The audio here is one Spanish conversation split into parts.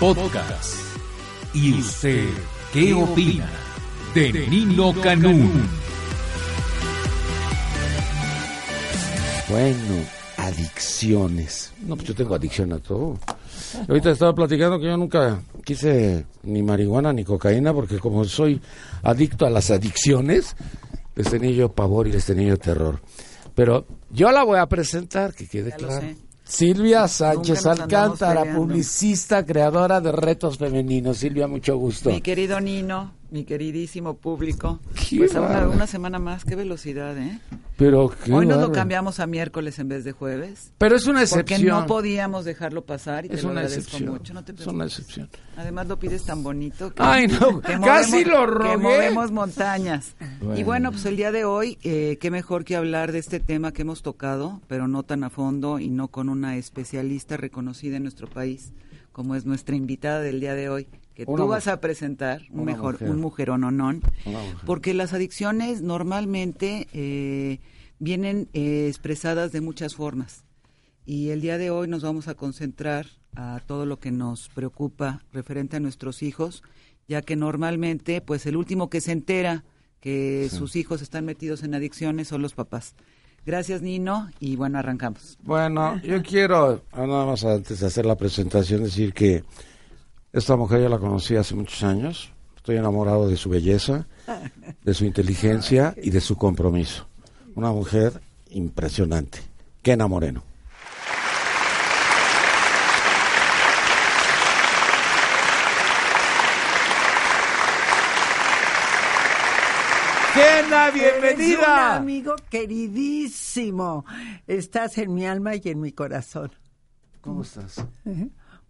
Podcast. ¿Y usted qué opina de Nino Canún? Bueno, adicciones. No, pues yo tengo adicción a todo. Ahorita estaba platicando que yo nunca quise ni marihuana ni cocaína porque como soy adicto a las adicciones, les tenía yo pavor y les tenía yo terror. Pero yo la voy a presentar, que quede Ya lo claro. Silvia Sánchez Alcántara, publicista, creadora de retos femeninos. Silvia, mucho gusto. Mi querido Nino, mi queridísimo público. Pues una, bárbaro. una semana más, qué velocidad, ¿eh? Pero qué Hoy nos lo bárbaro. cambiamos a miércoles en vez de jueves. Pero es una Porque excepción. no podíamos dejarlo pasar y te es lo una agradezco excepción. mucho. No te es una excepción. Además lo pides tan bonito que, Ay, no, que casi lo Que rogué. movemos montañas. Bueno. Y bueno, pues el día de hoy, eh, qué mejor que hablar de este tema que hemos tocado, pero no tan a fondo y no con una especialista reconocida en nuestro país, como es nuestra invitada del día de hoy, que Una tú vas a presentar, un Una mejor, mujer. un mujerononón, Una mujer. porque las adicciones normalmente eh, vienen eh, expresadas de muchas formas. Y el día de hoy nos vamos a concentrar a todo lo que nos preocupa referente a nuestros hijos, ya que normalmente, pues el último que se entera que sus hijos están metidos en adicciones son los papás. Gracias, Nino, y bueno, arrancamos. Bueno, yo quiero, nada más antes de hacer la presentación, decir que esta mujer yo la conocí hace muchos años. Estoy enamorado de su belleza, de su inteligencia y de su compromiso. Una mujer impresionante. Kena Moreno. Kena, Eres un bienvenida. amigo queridísimo. Estás en mi alma y en mi corazón. ¿Cómo estás?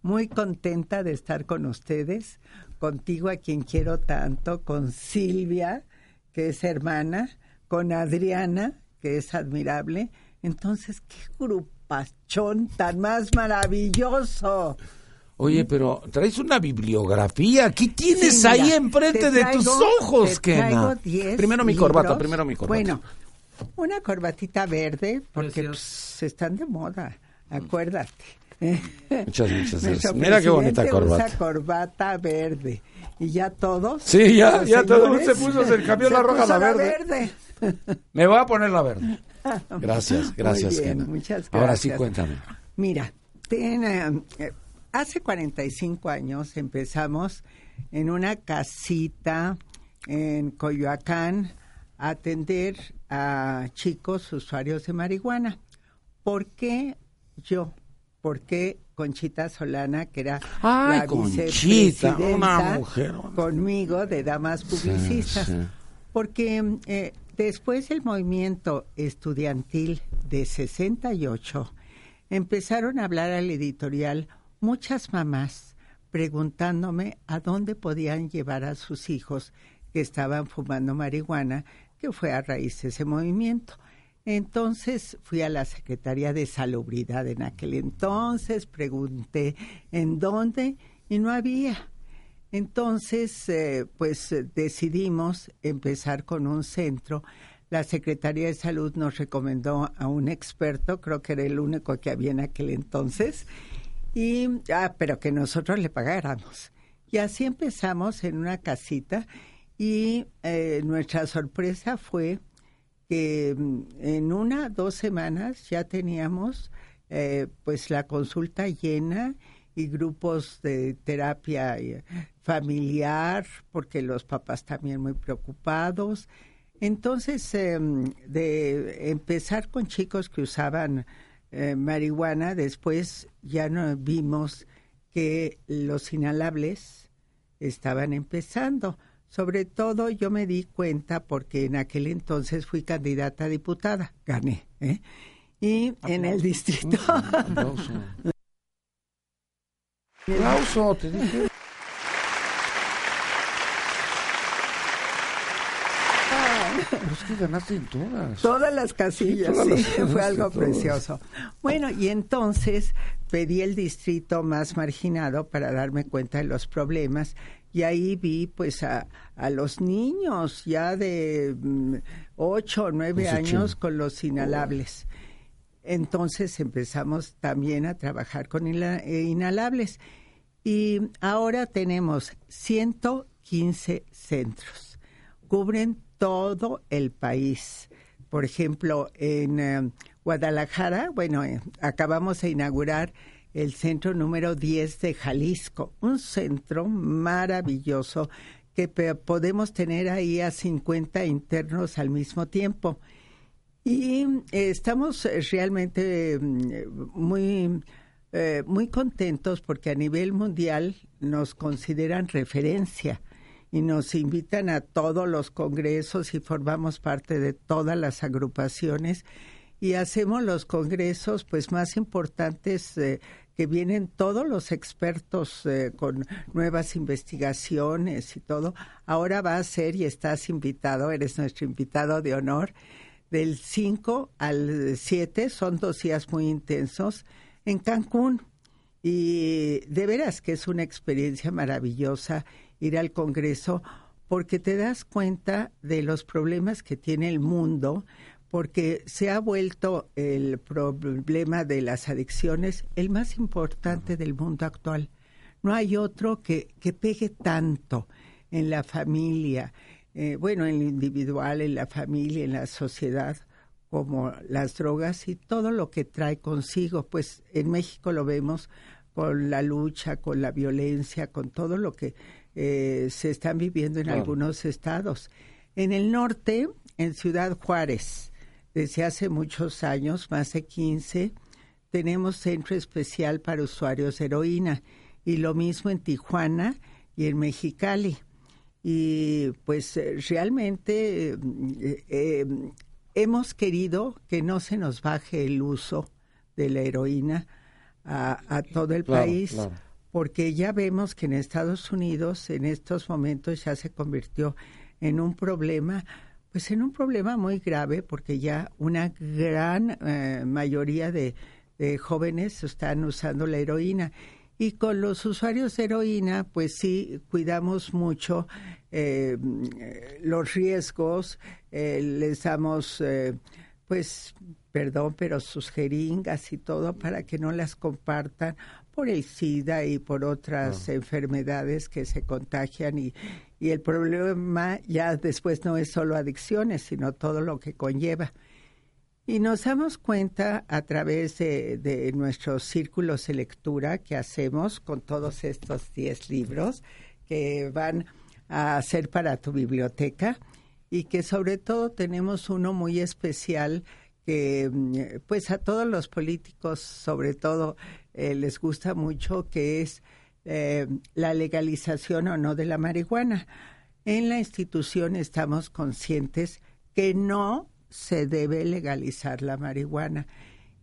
Muy contenta de estar con ustedes, contigo a quien quiero tanto, con Silvia, que es hermana, con Adriana, que es admirable. Entonces, qué grupachón tan más maravilloso. Oye, pero traes una bibliografía. ¿Qué tienes Sí, mira, ahí enfrente te de tus traigo- ojos, te Kena? traigo 10 Primero mi corbata, libros. primero mi corbata. Bueno, una corbatita verde, porque pues, están de moda, acuérdate. Muchas, muchas gracias. Mira qué bonita corbata. Usa corbata verde. Y ya todos. Sí, ya- ya todo señores, se puso, se cambió la roja a la verde. Me voy a poner la verde. Gracias, gracias, Muy bien. Muchas gracias. Ahora sí, cuéntame. Mira, ten, eh, hace 45 años empezamos en una casita en Coyoacán a atender a chicos usuarios de marihuana. ¿Por qué yo? ¿Por qué Conchita Solana, que era Ay, la vicepresidenta una mujer. conmigo de Damas Publicistas? sí. Porque eh, después del movimiento estudiantil de 68, empezaron a hablar al editorial muchas mamás preguntándome a dónde podían llevar a sus hijos que estaban fumando marihuana, que fue a raíz de ese movimiento. Entonces fui a la Secretaría de Salubridad en aquel entonces, pregunté en dónde y no había. Entonces, eh, pues eh, decidimos empezar con un centro. La Secretaría de Salud nos recomendó a un experto, creo que era el único que había en aquel entonces, y ah, pero que nosotros le pagáramos. Y así empezamos en una casita y eh, nuestra sorpresa fue que mm, en una dos semanas ya teníamos eh, pues la consulta llena y grupos de terapia eh, familiar porque los papás también muy preocupados. Entonces eh, de empezar con chicos que usaban marihuana después ya no vimos que los inhalables estaban empezando sobre todo yo me di cuenta porque en aquel entonces fui candidata a diputada, gané, ¿eh? Y en el distrito, Aplauso. Aplauso, te dije. es que ganaste en todas. Todas las casillas, Todas sí, fue algo precioso. Bueno, y entonces pedí el distrito más marginado para darme cuenta de los problemas y ahí vi pues a, a los niños ya de mm, ocho o nueve años con los inhalables. Entonces empezamos también a trabajar con eh, inhalables y ahora tenemos 115 centros. Cubren todo el país. Por ejemplo, en eh, Guadalajara, bueno, eh, acabamos de inaugurar el centro número 10 de Jalisco, un centro maravilloso que podemos tener ahí a 50 internos al mismo tiempo. Y eh, estamos eh, realmente mm, muy, eh, muy contentos porque a nivel mundial nos consideran referencia y nos invitan a todos los congresos y formamos parte de todas las agrupaciones y hacemos los congresos pues más importantes eh, que vienen todos los expertos eh, con nuevas investigaciones y todo. Ahora va a ser y estás invitado, eres nuestro invitado de honor del 5 al 7, son dos días muy intensos, en Cancún. Y de veras que es una experiencia maravillosa ir al Congreso porque te das cuenta de los problemas que tiene el mundo, porque se ha vuelto el problema de las adicciones el más importante del mundo actual. No hay otro que, que pegue tanto en la familia, eh, bueno, en lo individual, en la familia, en la sociedad, como las drogas y todo lo que trae consigo. Pues en México lo vemos con la lucha, con la violencia, con todo lo que eh, se están viviendo en Claro. algunos estados. En el norte, en Ciudad Juárez, desde hace muchos años, más de 15, tenemos centro especial para usuarios de heroína y lo mismo en Tijuana y en Mexicali. Y pues realmente eh, eh, hemos querido que no se nos baje el uso de la heroína a, a todo el Claro, país, claro. porque ya vemos que en Estados Unidos en estos momentos ya se convirtió en un problema, pues en un problema muy grave, porque ya una gran eh, mayoría de, jóvenes están usando la heroína. Y con los usuarios de heroína, pues sí, cuidamos mucho eh, los riesgos, eh, les damos, pues, perdón, pero sus jeringas y todo para que no las compartan por el SIDA y por otras enfermedades que se contagian y, y el problema ya después no es solo adicciones, sino todo lo que conlleva. Y nos damos cuenta a través de, de nuestros círculos de lectura que hacemos con todos estos 10 libros que van a ser para tu biblioteca y que sobre todo tenemos uno muy especial que mm, pues a todos los políticos sobre todo eh, les gusta mucho que es eh, la legalización o no de la marihuana. En la institución estamos conscientes que no se debe legalizar la marihuana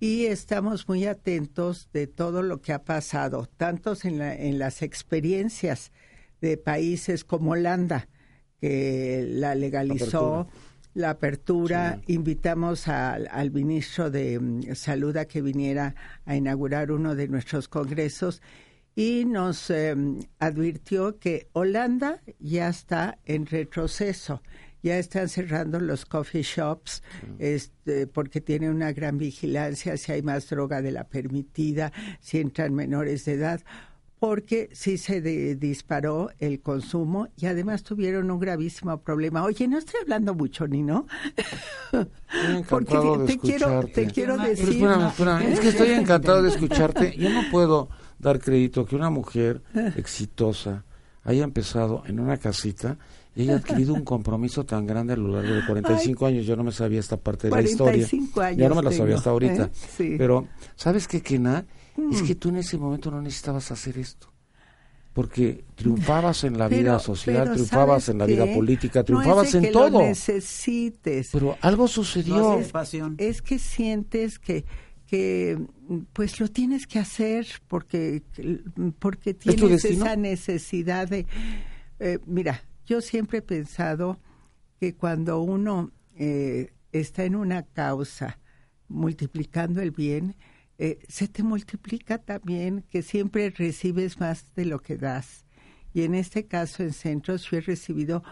y estamos muy atentos de todo lo que ha pasado, tantos en, la- en las experiencias de países como Holanda, que la legalizó. La apertura, invitamos al, al ministro de mm, Salud a que viniera a inaugurar uno de nuestros congresos y nos eh, advirtió que Holanda ya está en retroceso. Ya están cerrando los coffee shops este, porque tiene una gran vigilancia si hay más droga de la permitida, si entran menores de edad, porque sí se de- disparó el consumo y además tuvieron un gravísimo problema. Oye, no estoy hablando mucho, ni no, Estoy porque encantado de te quiero, escucharte. te quiero decir. Pero espérame, espérame, es que estoy encantado de escucharte. Yo no puedo dar crédito que una mujer exitosa haya empezado en una casita y haya adquirido un compromiso tan grande a lo largo de 45 años. Yo no me sabía esta parte de la historia. 45 años Yo no me la tengo, sabía hasta ahorita. ¿eh? Sí. Pero, ¿sabes qué, Kena? Es Mm. que tú en ese momento no necesitabas hacer esto. Porque triunfabas en la Pero- vida social, pero triunfabas ¿sabes en la qué? vida política, No triunfabas es de en que todo. Lo necesites. Pero algo sucedió. pasión. es que sientes que, que pues lo tienes que hacer porque, porque tienes esa necesidad de... Eh, mira, yo siempre he pensado que cuando uno eh, está en una causa multiplicando el bien, eh, se te multiplica también que siempre recibes más de lo que das. Y en este caso en centros yo he recibido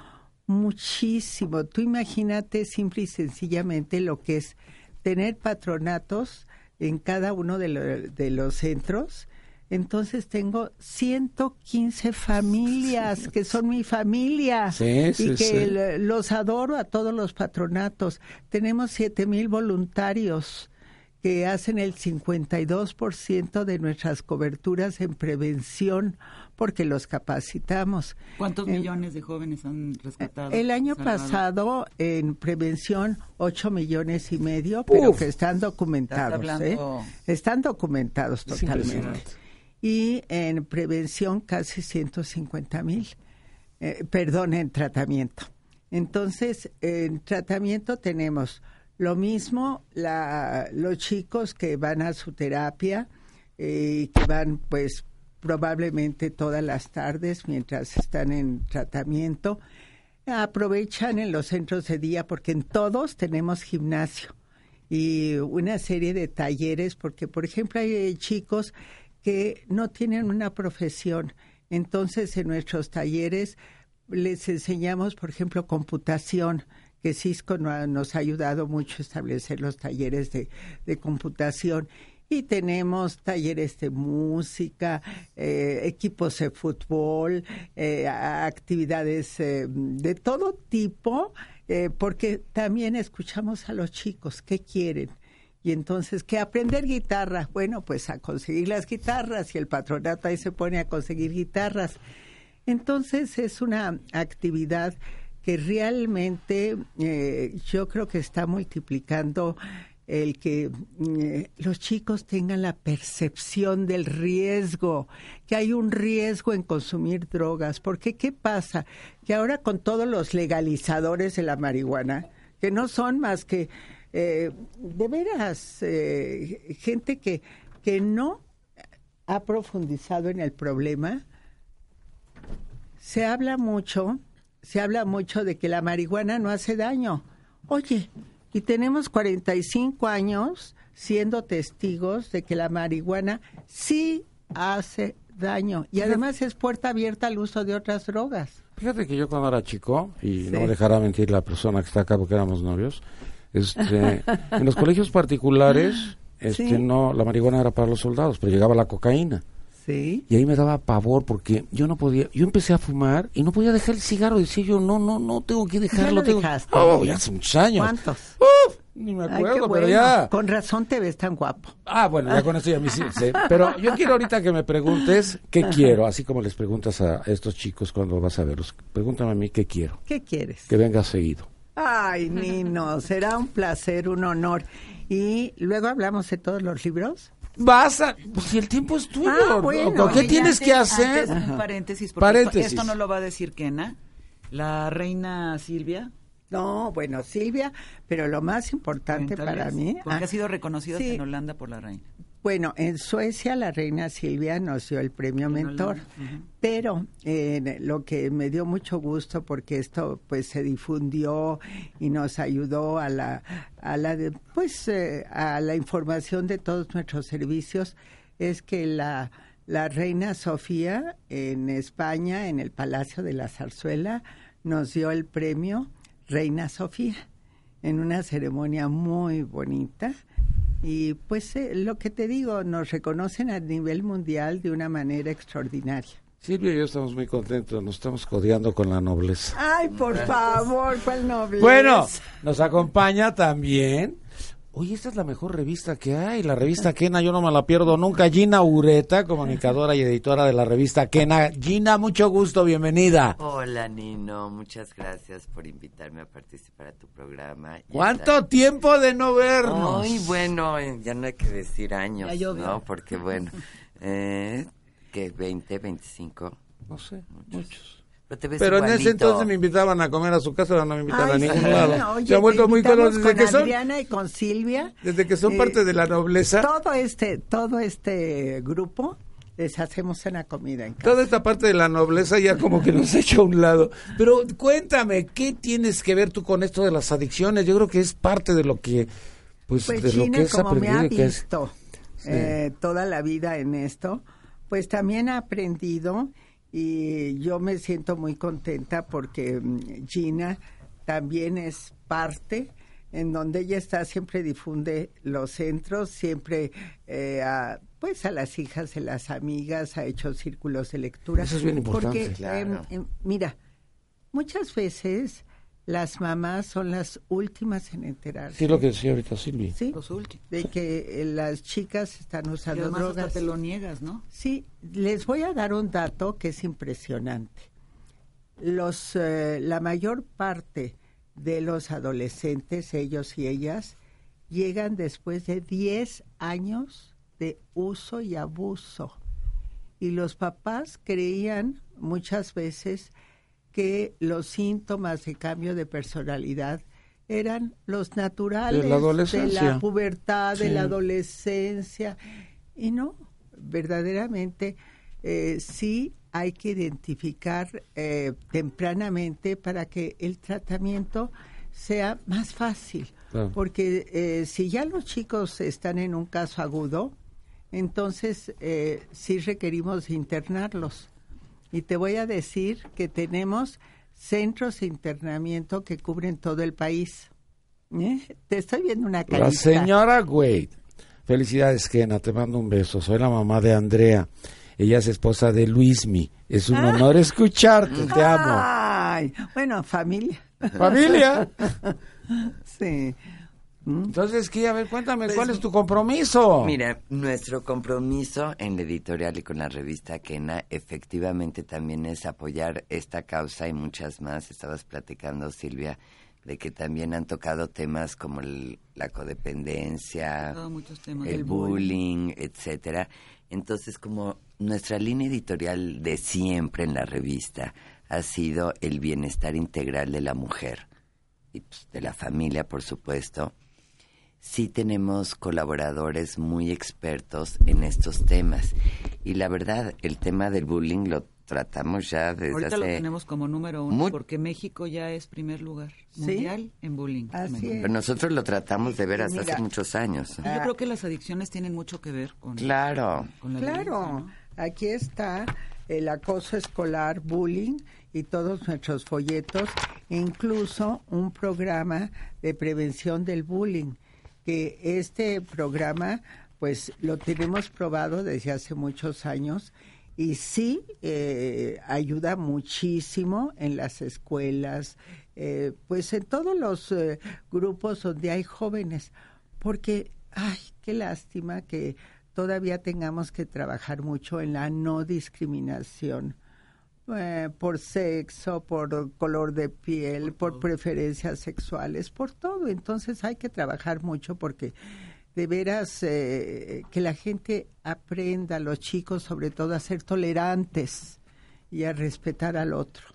muchísimo. Tú imagínate simple y sencillamente lo que es tener patronatos en cada uno de, de los centros. Entonces tengo 115 familias que son mi familia y que los adoro a todos los patronatos. Tenemos 7 mil voluntarios que hacen el 52% de nuestras coberturas en prevención porque los capacitamos. ¿Cuántos millones de jóvenes han rescatado? El año pasado en prevención 8 millones y medio, pero que están documentados. ¿eh? Están documentados totalmente. Y en prevención casi 150 mil, eh, perdón, en tratamiento. Entonces, en tratamiento tenemos lo mismo la, los chicos que van a su terapia, eh, que van pues probablemente todas las tardes mientras están en tratamiento. Aprovechan en los centros de día porque en todos tenemos gimnasio y una serie de talleres porque, por ejemplo, hay chicos que no tienen una profesión. Entonces, en nuestros talleres les enseñamos, por ejemplo, computación que Cisco nos ha ayudado mucho a establecer los talleres de, computación y tenemos talleres de música, eh, equipos de fútbol, eh, actividades eh, de todo tipo, porque también escuchamos a los chicos qué quieren. Y entonces, ¿qué aprender guitarra? Bueno, pues a conseguir las guitarras y el patronato ahí se pone a conseguir guitarras. Entonces es una actividad que realmente yo creo que está multiplicando el que eh, los chicos tengan la percepción del riesgo, que hay un riesgo en consumir drogas, porque ¿qué pasa? Que ahora con todos los legalizadores de la marihuana, que no son más que eh, de veras eh, gente que, que no ha profundizado en el problema, se habla mucho, se habla mucho de que la marihuana no hace daño. Oye, y tenemos 45 años siendo testigos de que la marihuana sí hace daño y además es puerta abierta al uso de otras drogas. Fíjate que yo cuando era chico, y no dejará mentir la persona que está acá porque éramos novios, este, en los colegios particulares, este, no, la marihuana era para los soldados, pero llegaba la cocaína. Sí. Y ahí me daba pavor porque yo no podía, yo empecé a fumar y no podía dejar el cigarro. Decía yo, no, no, no, tengo que dejarlo. ¿Ya lo dejaste? Oh, ya hace muchos años. ¿Cuántos? Uf, ni me acuerdo, pero ya. Con razón te ves tan guapo. Ah, bueno, ya con eso ya me sí, Pero yo quiero ahorita que me preguntes qué quiero, así como les preguntas a estos chicos cuando vas a verlos. Pregúntame a mí qué quiero. ¿Qué quieres? Que venga seguido. Ay, Nino, será un placer, un honor. Y luego hablamos de todos los libros. Vas a, pues si el tiempo es tuyo, ah, ¿qué tienes que hacer? un paréntesis, porque esto no lo va a decir Kena. La reina Silvia. No, bueno, Silvia, pero lo más importante para mí. Porque ah, ha sido reconocida en Holanda por la reina. Bueno, en Suecia la reina Silvia nos dio el premio mentor, pero eh, lo que me dio mucho gusto porque esto pues se difundió y nos ayudó a la a la pues eh, a la información de todos nuestros servicios es que la la reina Sofía en España en el Palacio de la Zarzuela nos dio el premio Reina Sofía en una ceremonia muy bonita y pues eh, lo que te digo, nos reconocen a nivel mundial de una manera extraordinaria. Silvia y yo estamos muy contentos, nos estamos codeando con la nobleza. Ay, por favor, ¿cuál nobleza? Bueno, nos acompaña también Oye, esta es la mejor revista que hay, la revista Kena, yo no me la pierdo nunca. Gina Ureta, comunicadora y editora de la revista Kena. Gina, mucho gusto, bienvenida. Hola, Nino, muchas gracias por invitarme a participar a tu programa. ¿Cuánto tiempo de no vernos? Ay, bueno, eh, ya no hay que decir años, ¿no? Porque, bueno, eh, que 20, 25. No sé, muchos. Pero, en ese entonces me invitaban a comer a su casa, ahora no me invitan a ningún lado. Se ha vuelto muy colorido desde que son Adriana y con Silvia. Desde que son parte de la nobleza. Todo este todo este grupo les hacemos una comida en casa. Toda esta parte de la nobleza ya como que nos ha hecho a un lado. Pero cuéntame, ¿qué tienes que ver tú con esto de las adicciones? Yo creo que es parte de lo que pues, pues de lo que es como me ha visto eh, toda la vida en esto, pues también ha aprendido y yo me siento muy contenta porque mm, Gina también es parte en donde ella está siempre difunde los centros, siempre eh, a, pues a las hijas de las amigas, ha hecho círculos de lectura. Eso es bien importante. Porque, em, em, mira, muchas veces las mamás son las últimas en enterarse. Sí, lo que decía ahorita Silvia. Sí, de que eh, las chicas están usando drogas. te lo niegas, ¿no? Sí, les voy a dar un dato que es impresionante. Los, eh, la mayor parte de los adolescentes, ellos y ellas, llegan después de 10 años de uso y abuso. Y los papás creían muchas veces que los síntomas de cambio de personalidad eran los naturales de la, pubertad, de la adolescencia. Y no, verdaderamente eh, sí hay que identificar eh, tempranamente para que el tratamiento sea más fácil. Porque eh, si ya los chicos están en un caso agudo, entonces sí requerimos internarlos y te voy a decir que tenemos centros de internamiento que cubren todo el país. ¿Eh? Te estoy viendo una carita. La señora Wade. Felicidades, Kena. Te mando un beso. Soy la mamá de Andrea. Ella es esposa de Luismi. Es un ah. honor escucharte. Te amo. Ay, bueno, familia. ¿Familia? sí. ¿Mm? Entonces, ¿qué? A ver, cuéntame, ¿cuál es tu compromiso? Mira, nuestro compromiso en la editorial y con la revista Kena efectivamente también es apoyar esta causa y muchas más. Estabas platicando, Silvia, de que también han tocado temas como la codependencia, el bullying, etcétera. Entonces, como nuestra línea editorial de siempre en la revista ha sido el bienestar integral de la mujer y pues, de la familia, por supuesto sí tenemos colaboradores muy expertos en estos temas. Y la verdad, el tema del bullying lo tratamos ya desde Ahorita lo tenemos como número uno porque México ya es primer lugar mundial en bullying. Pero nosotros lo tratamos de ver hasta hace muchos años. Yo creo que las adicciones tienen mucho que ver con, claro. la Claro, aquí está el acoso escolar, bullying y todos nuestros folletos, e incluso un programa de prevención del bullying que este programa pues lo tenemos probado desde hace muchos años y sí eh, ayuda muchísimo en las escuelas, eh, pues en todos los eh, grupos donde hay jóvenes, porque, ay, qué lástima que todavía tengamos que trabajar mucho en la no discriminación eh, por sexo, por color de piel, por, preferencias sexuales, por todo. Entonces hay que trabajar mucho porque de veras eh, que la gente aprenda, los chicos sobre todo, a ser tolerantes y a respetar al otro.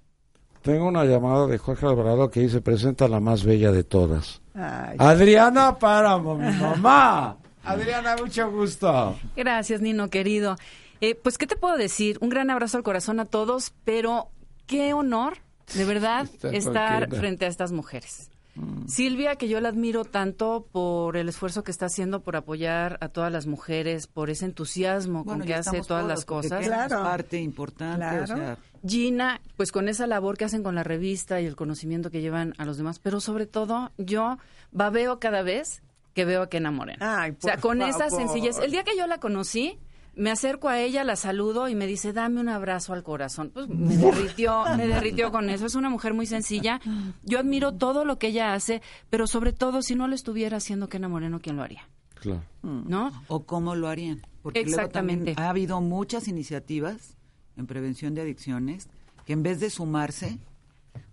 Tengo una llamada de Jorge Alvarado que dice, presenta la más bella de todas. Adriana Páramo, mi mamá. Adriana, mucho gusto. Gracias, Nino, querido. Eh, pues, ¿qué te puedo decir? Un gran abrazo al corazón a todos, pero qué honor, de verdad, estar frente a estas mujeres. Mm. Silvia, que yo la admiro tanto por el esfuerzo que está haciendo por apoyar a todas las mujeres, por ese entusiasmo con que hace todas las cosas. Claro. parte importante. Gina, pues con esa labor que hacen con la revista y el conocimiento que llevan a los demás, pero sobre todo yo babeo cada vez que veo a Kena Morena. o sea, con esa sencillez. El día que yo la conocí, me acerco a ella, la saludo y me dice, dame un abrazo al corazón. Pues me derritió, me derritió con eso. Es una mujer muy sencilla. Yo admiro todo lo que ella hace, pero sobre todo, si no lo estuviera haciendo Kena Moreno, ¿quién lo haría? Claro. ¿No? O cómo lo harían. Porque Exactamente. ha habido muchas iniciativas en prevención de adicciones que en vez de sumarse,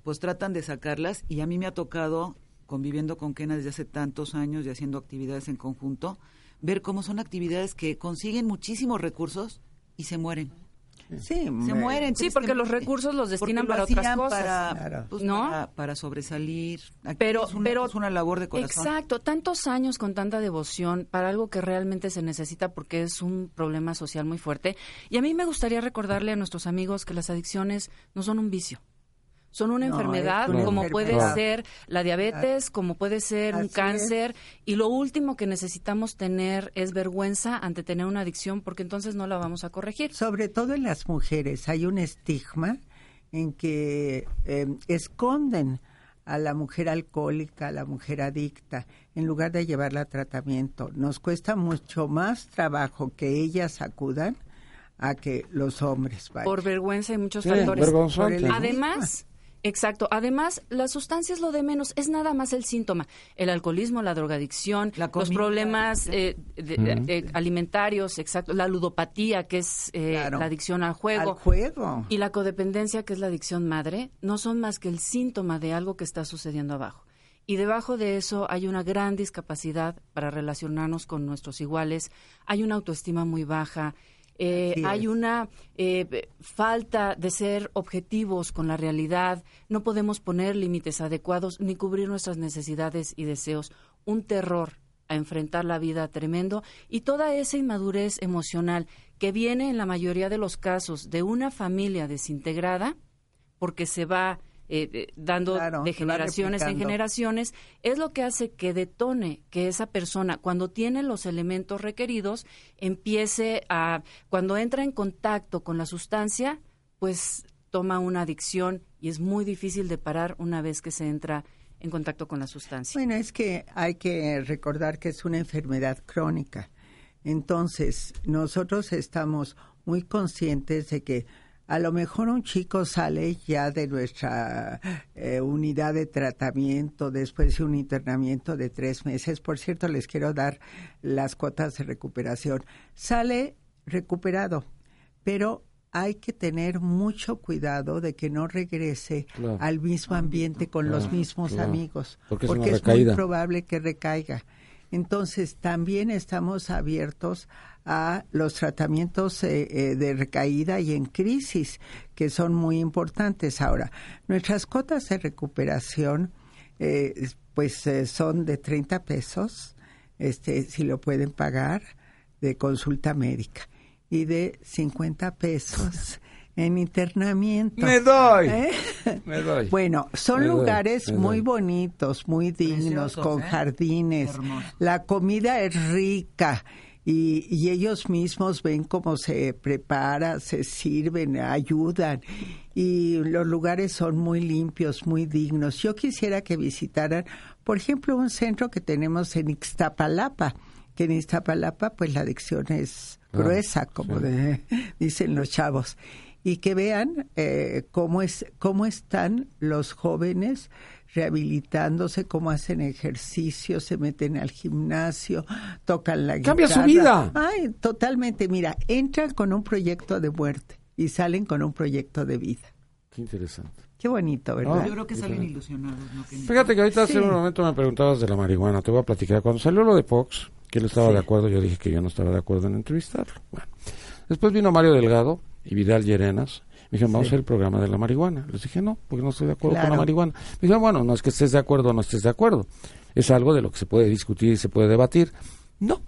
pues tratan de sacarlas y a mí me ha tocado conviviendo con Kena desde hace tantos años y haciendo actividades en conjunto, ver cómo son actividades que consiguen muchísimos recursos y se mueren. Sí, se mueren. Sí, porque los recursos los destinan para otras cosas. Para, pues, ¿no? Para, sobresalir. pero, es una, pero es una labor de corazón. Exacto, tantos años con tanta devoción para algo que realmente se necesita porque es un problema social muy fuerte. Y a mí me gustaría recordarle a nuestros amigos que las adicciones no son un vicio son una enfermedad como puede ser la diabetes, como puede ser un cáncer y lo último que necesitamos tener es vergüenza ante tener una adicción porque entonces no la vamos a corregir. Sobre todo en las mujeres hay un estigma en que em, esconden a la mujer alcohólica, a la mujer adicta, en lugar de llevarla a tratamiento. Nos cuesta mucho más trabajo que ellas acudan a que los hombres vayan. Por vergüenza y muchos factores. Además, Exacto. Además, la sustancia es lo de menos, es nada más el síntoma. El alcoholismo, la drogadicción, los problemas eh, eh, alimentarios, exacto, la ludopatía, que es eh, la adicción al juego, juego, y la codependencia, que es la adicción madre, no son más que el síntoma de algo que está sucediendo abajo. Y debajo de eso hay una gran discapacidad para relacionarnos con nuestros iguales, hay una autoestima muy baja, eh, hay una eh, falta de ser objetivos con la realidad, no podemos poner límites adecuados ni cubrir nuestras necesidades y deseos, un terror a enfrentar la vida tremendo y toda esa inmadurez emocional que viene en la mayoría de los casos de una familia desintegrada porque se va eh, dando de generaciones en generaciones, es lo que hace que detone que esa persona, cuando tiene los elementos requeridos, empiece a, cuando entra en contacto con la sustancia, pues toma una adicción y es muy difícil de parar una vez que se entra en contacto con la sustancia. Bueno, es que hay que recordar que es una enfermedad crónica. Entonces, nosotros estamos muy conscientes de que a lo mejor un chico sale ya de nuestra eh, unidad de tratamiento después de un internamiento de tres meses. Por cierto, les quiero dar las cuotas de recuperación. Sale recuperado, pero hay que tener mucho cuidado de que no regrese al mismo ambiente con los mismos amigos, porque, es muy probable que recaiga. Entonces, también estamos abiertos a los tratamientos eh, eh, de recaída y en crisis, que son muy importantes. Ahora, nuestras cuotas de recuperación, eh, pues son de 30 pesos, este, si lo pueden pagar, de consulta médica, y de 50 pesos en internamiento. Me doy. Me doy. Bueno, son lugares muy bonitos, muy dignos, con jardines. La comida es rica y, ellos mismos ven cómo se prepara, se sirven, ayudan y los lugares son muy limpios, muy dignos. Yo quisiera que visitaran, por ejemplo, un centro que tenemos en Ixtapalapa, que en Ixtapalapa pues la adicción es ah, gruesa, como dicen los chavos, y que vean eh, cómo, es, cómo están los jóvenes rehabilitándose, cómo hacen ejercicio, se meten al gimnasio, tocan la guitarra. Cambia su vida. Ay, totalmente. Mira, entran con un proyecto de muerte y salen con un proyecto de vida. Qué interesante. Qué bonito, ¿verdad? Yo creo que salen ilusionados. Fíjate que ahorita hace un momento me preguntabas de la marihuana. Te voy a platicar. Cuando salió lo de Fox, que él estaba de acuerdo, yo dije que yo no estaba de acuerdo en entrevistarlo. Bueno, después vino Mario Delgado y Vidal Llerenas me dijeron, vamos a hacer el programa de la marihuana. Les dije, no, porque no estoy de acuerdo con la marihuana. Me dijeron, bueno, no es que estés de acuerdo o no estés de acuerdo. Es algo de lo que se puede discutir y se puede debatir. No.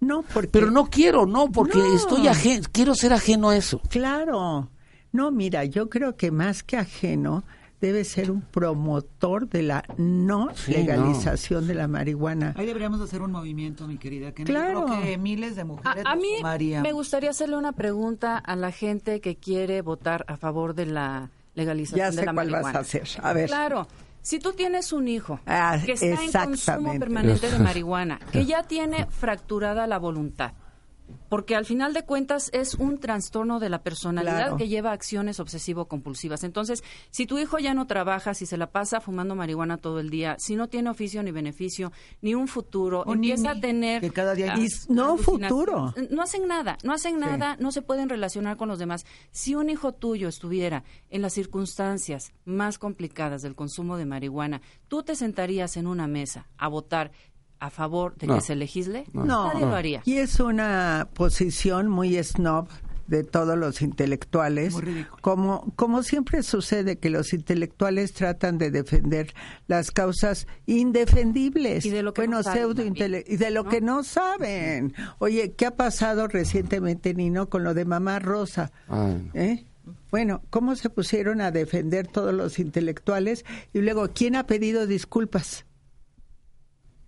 No, porque... Pero no quiero, no, porque estoy ajeno, quiero ser ajeno a eso. Claro. No, mira, yo creo que más que ajeno, debe ser un promotor de la no legalización de la marihuana. Ahí deberíamos hacer un movimiento, mi querida. Que claro. Creo que miles de mujeres. A, mí me gustaría hacerle una pregunta a la gente que quiere votar a favor de la legalización de la cuál marihuana. vas a hacer. A ver. Claro. Si tú tienes un hijo ah, que está en consumo permanente de marihuana, que ya tiene fracturada la voluntad, porque al final de cuentas es un trastorno de la personalidad que lleva a acciones obsesivo-compulsivas. Entonces, si tu hijo ya no trabaja, si se la pasa fumando marihuana todo el día, si no tiene oficio ni beneficio, ni un futuro, empieza a tener... Que cada día... no futuro. No hacen nada, no hacen nada, no se pueden relacionar con los demás. Si un hijo tuyo estuviera en las circunstancias más complicadas del consumo de marihuana, tú te sentarías en una mesa a votar a favor de que se legisle? No, nadie lo haría. Y es una posición muy snob de todos los intelectuales, como, como siempre sucede que los intelectuales tratan de defender las causas indefendibles, y de lo que bueno, no saben y de lo que no saben. Oye, ¿qué ha pasado recientemente, Nino, con lo de Mamá Rosa? Ah. ¿Eh? Bueno, ¿cómo se pusieron a defender todos los intelectuales? Y luego, ¿quién ha pedido disculpas?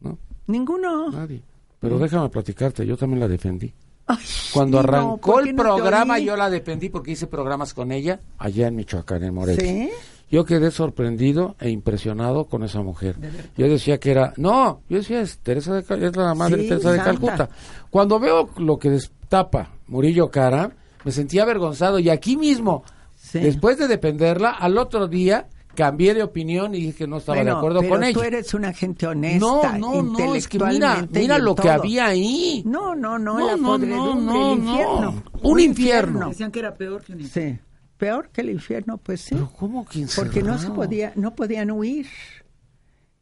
No. Ninguno. Nadie. Pero déjame platicarte, yo también la defendí. Ay, Cuando arrancó ¿por qué el no programa, yo la defendí porque hice programas con ella allá en Michoacán, en Morelia. ¿Sí? Yo quedé sorprendido e impresionado con esa mujer. Yo decía que era, no, yo decía es Teresa de Cal- es la madre Sí, Teresa de santa. Calcuta. Cuando veo lo que destapa Murillo Cara, me sentía avergonzado y aquí mismo, Sí. después de defenderla, al otro día cambié de opinión y dije que no estaba Bueno, de acuerdo pero con tú ella. eres una gente honesta, No, no, no, es que mira, mira lo que todo. había ahí. No, no, no, No, la no, podredumbre, no, el no. infierno. Un infierno. Decían que era peor que un Sí, peor que el infierno, pues sí. Pero ¿cómo que Porque no se encerrado? podía, no podían huir.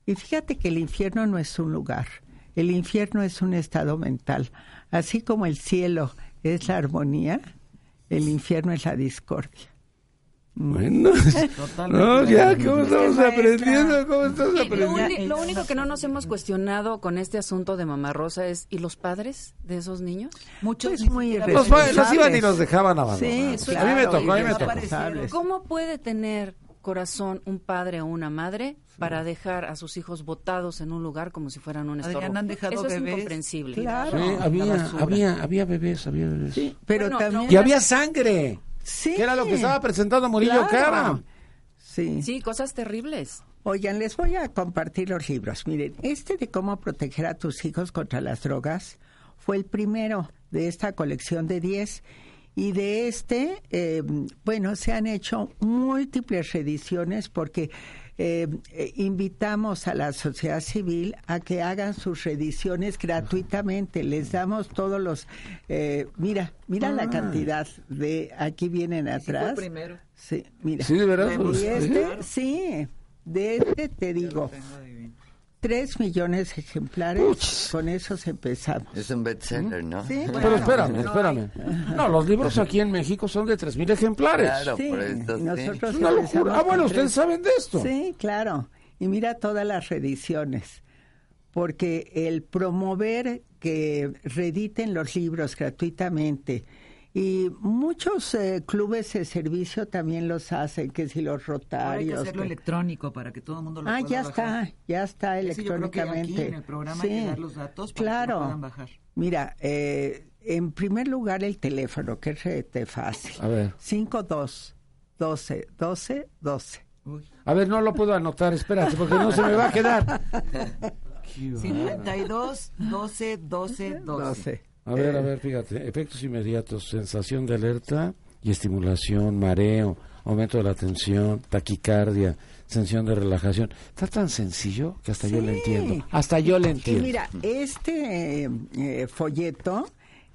Y fíjate que el infierno no es un lugar, el infierno es un estado mental. Así como el cielo es la armonía, el infierno es la discordia. Bueno, no, ya, ¿cómo estamos aprendiendo? ¿Cómo estamos aprendiendo? lo único que no nos hemos cuestionado con este asunto de Mamá Rosa es, ¿y los padres de esos niños? Muchos Pues muy Los, irresponsables. pa- los iban y los dejaban abandonados. Sí, a mí me claro, tocó, a mí me tocó. ¿Cómo puede tener corazón un padre o una madre para dejar a sus hijos botados en un lugar como si fueran un estorbo? Han dejado Eso es bebés. incomprensible. Claro. Sí, había, había, había bebés, había bebés. Sí, pero Bueno, también... Y había sangre, Sí. que era lo que estaba presentando Murillo Claro. Cara. Sí. Sí, cosas terribles. Oigan, les voy a compartir los libros. Miren, este de cómo proteger a tus hijos contra las drogas fue el primero de esta colección de 10. Y de este, eh, bueno, se han hecho múltiples reediciones porque eh, eh, invitamos a la sociedad civil a que hagan sus reediciones gratuitamente. Les damos todos los... eh, mira, mira la cantidad de... Aquí vienen atrás. primero. Sí, mira. Sí, de verdad. Y pues, este, sí, de este te digo, tres millones de ejemplares, con esos empezamos. Es un bestseller, ¿no? Sí, Pero espérame, espérame. No, los libros aquí en México son de 3.000 ejemplares. Claro, Sí, por esto sí. nosotros Es una locura. Ah, bueno, tres. ustedes saben de esto. Sí, claro. Y mira todas las reediciones. Porque el promover que reediten los libros gratuitamente y muchos eh, clubes de servicio también los hacen, que si los Ahora hay que rotarios. hacerlo que- electrónico para que todo el mundo lo Ah, pueda ya bajar. está, ya está Ese yo creo que aquí electrónicamente. en el programa hay que dar los datos para que claro. lo puedan bajar. Mira, eh, en primer lugar el teléfono, que es rete fácil. A ver. 52 12 12 12. Uy. A ver, no lo puedo anotar, espérate, porque no se me va a quedar. Qué bárbaro. 52 12 12 12. 12. A ver, a ver, fíjate. Efectos inmediatos, sensación de alerta y estimulación, mareo, aumento de la tensión, taquicardia, sensación de relajación. Está tan sencillo que hasta yo lo Sí. entiendo. Hasta yo lo Y entiendo. mira, este eh, eh, folleto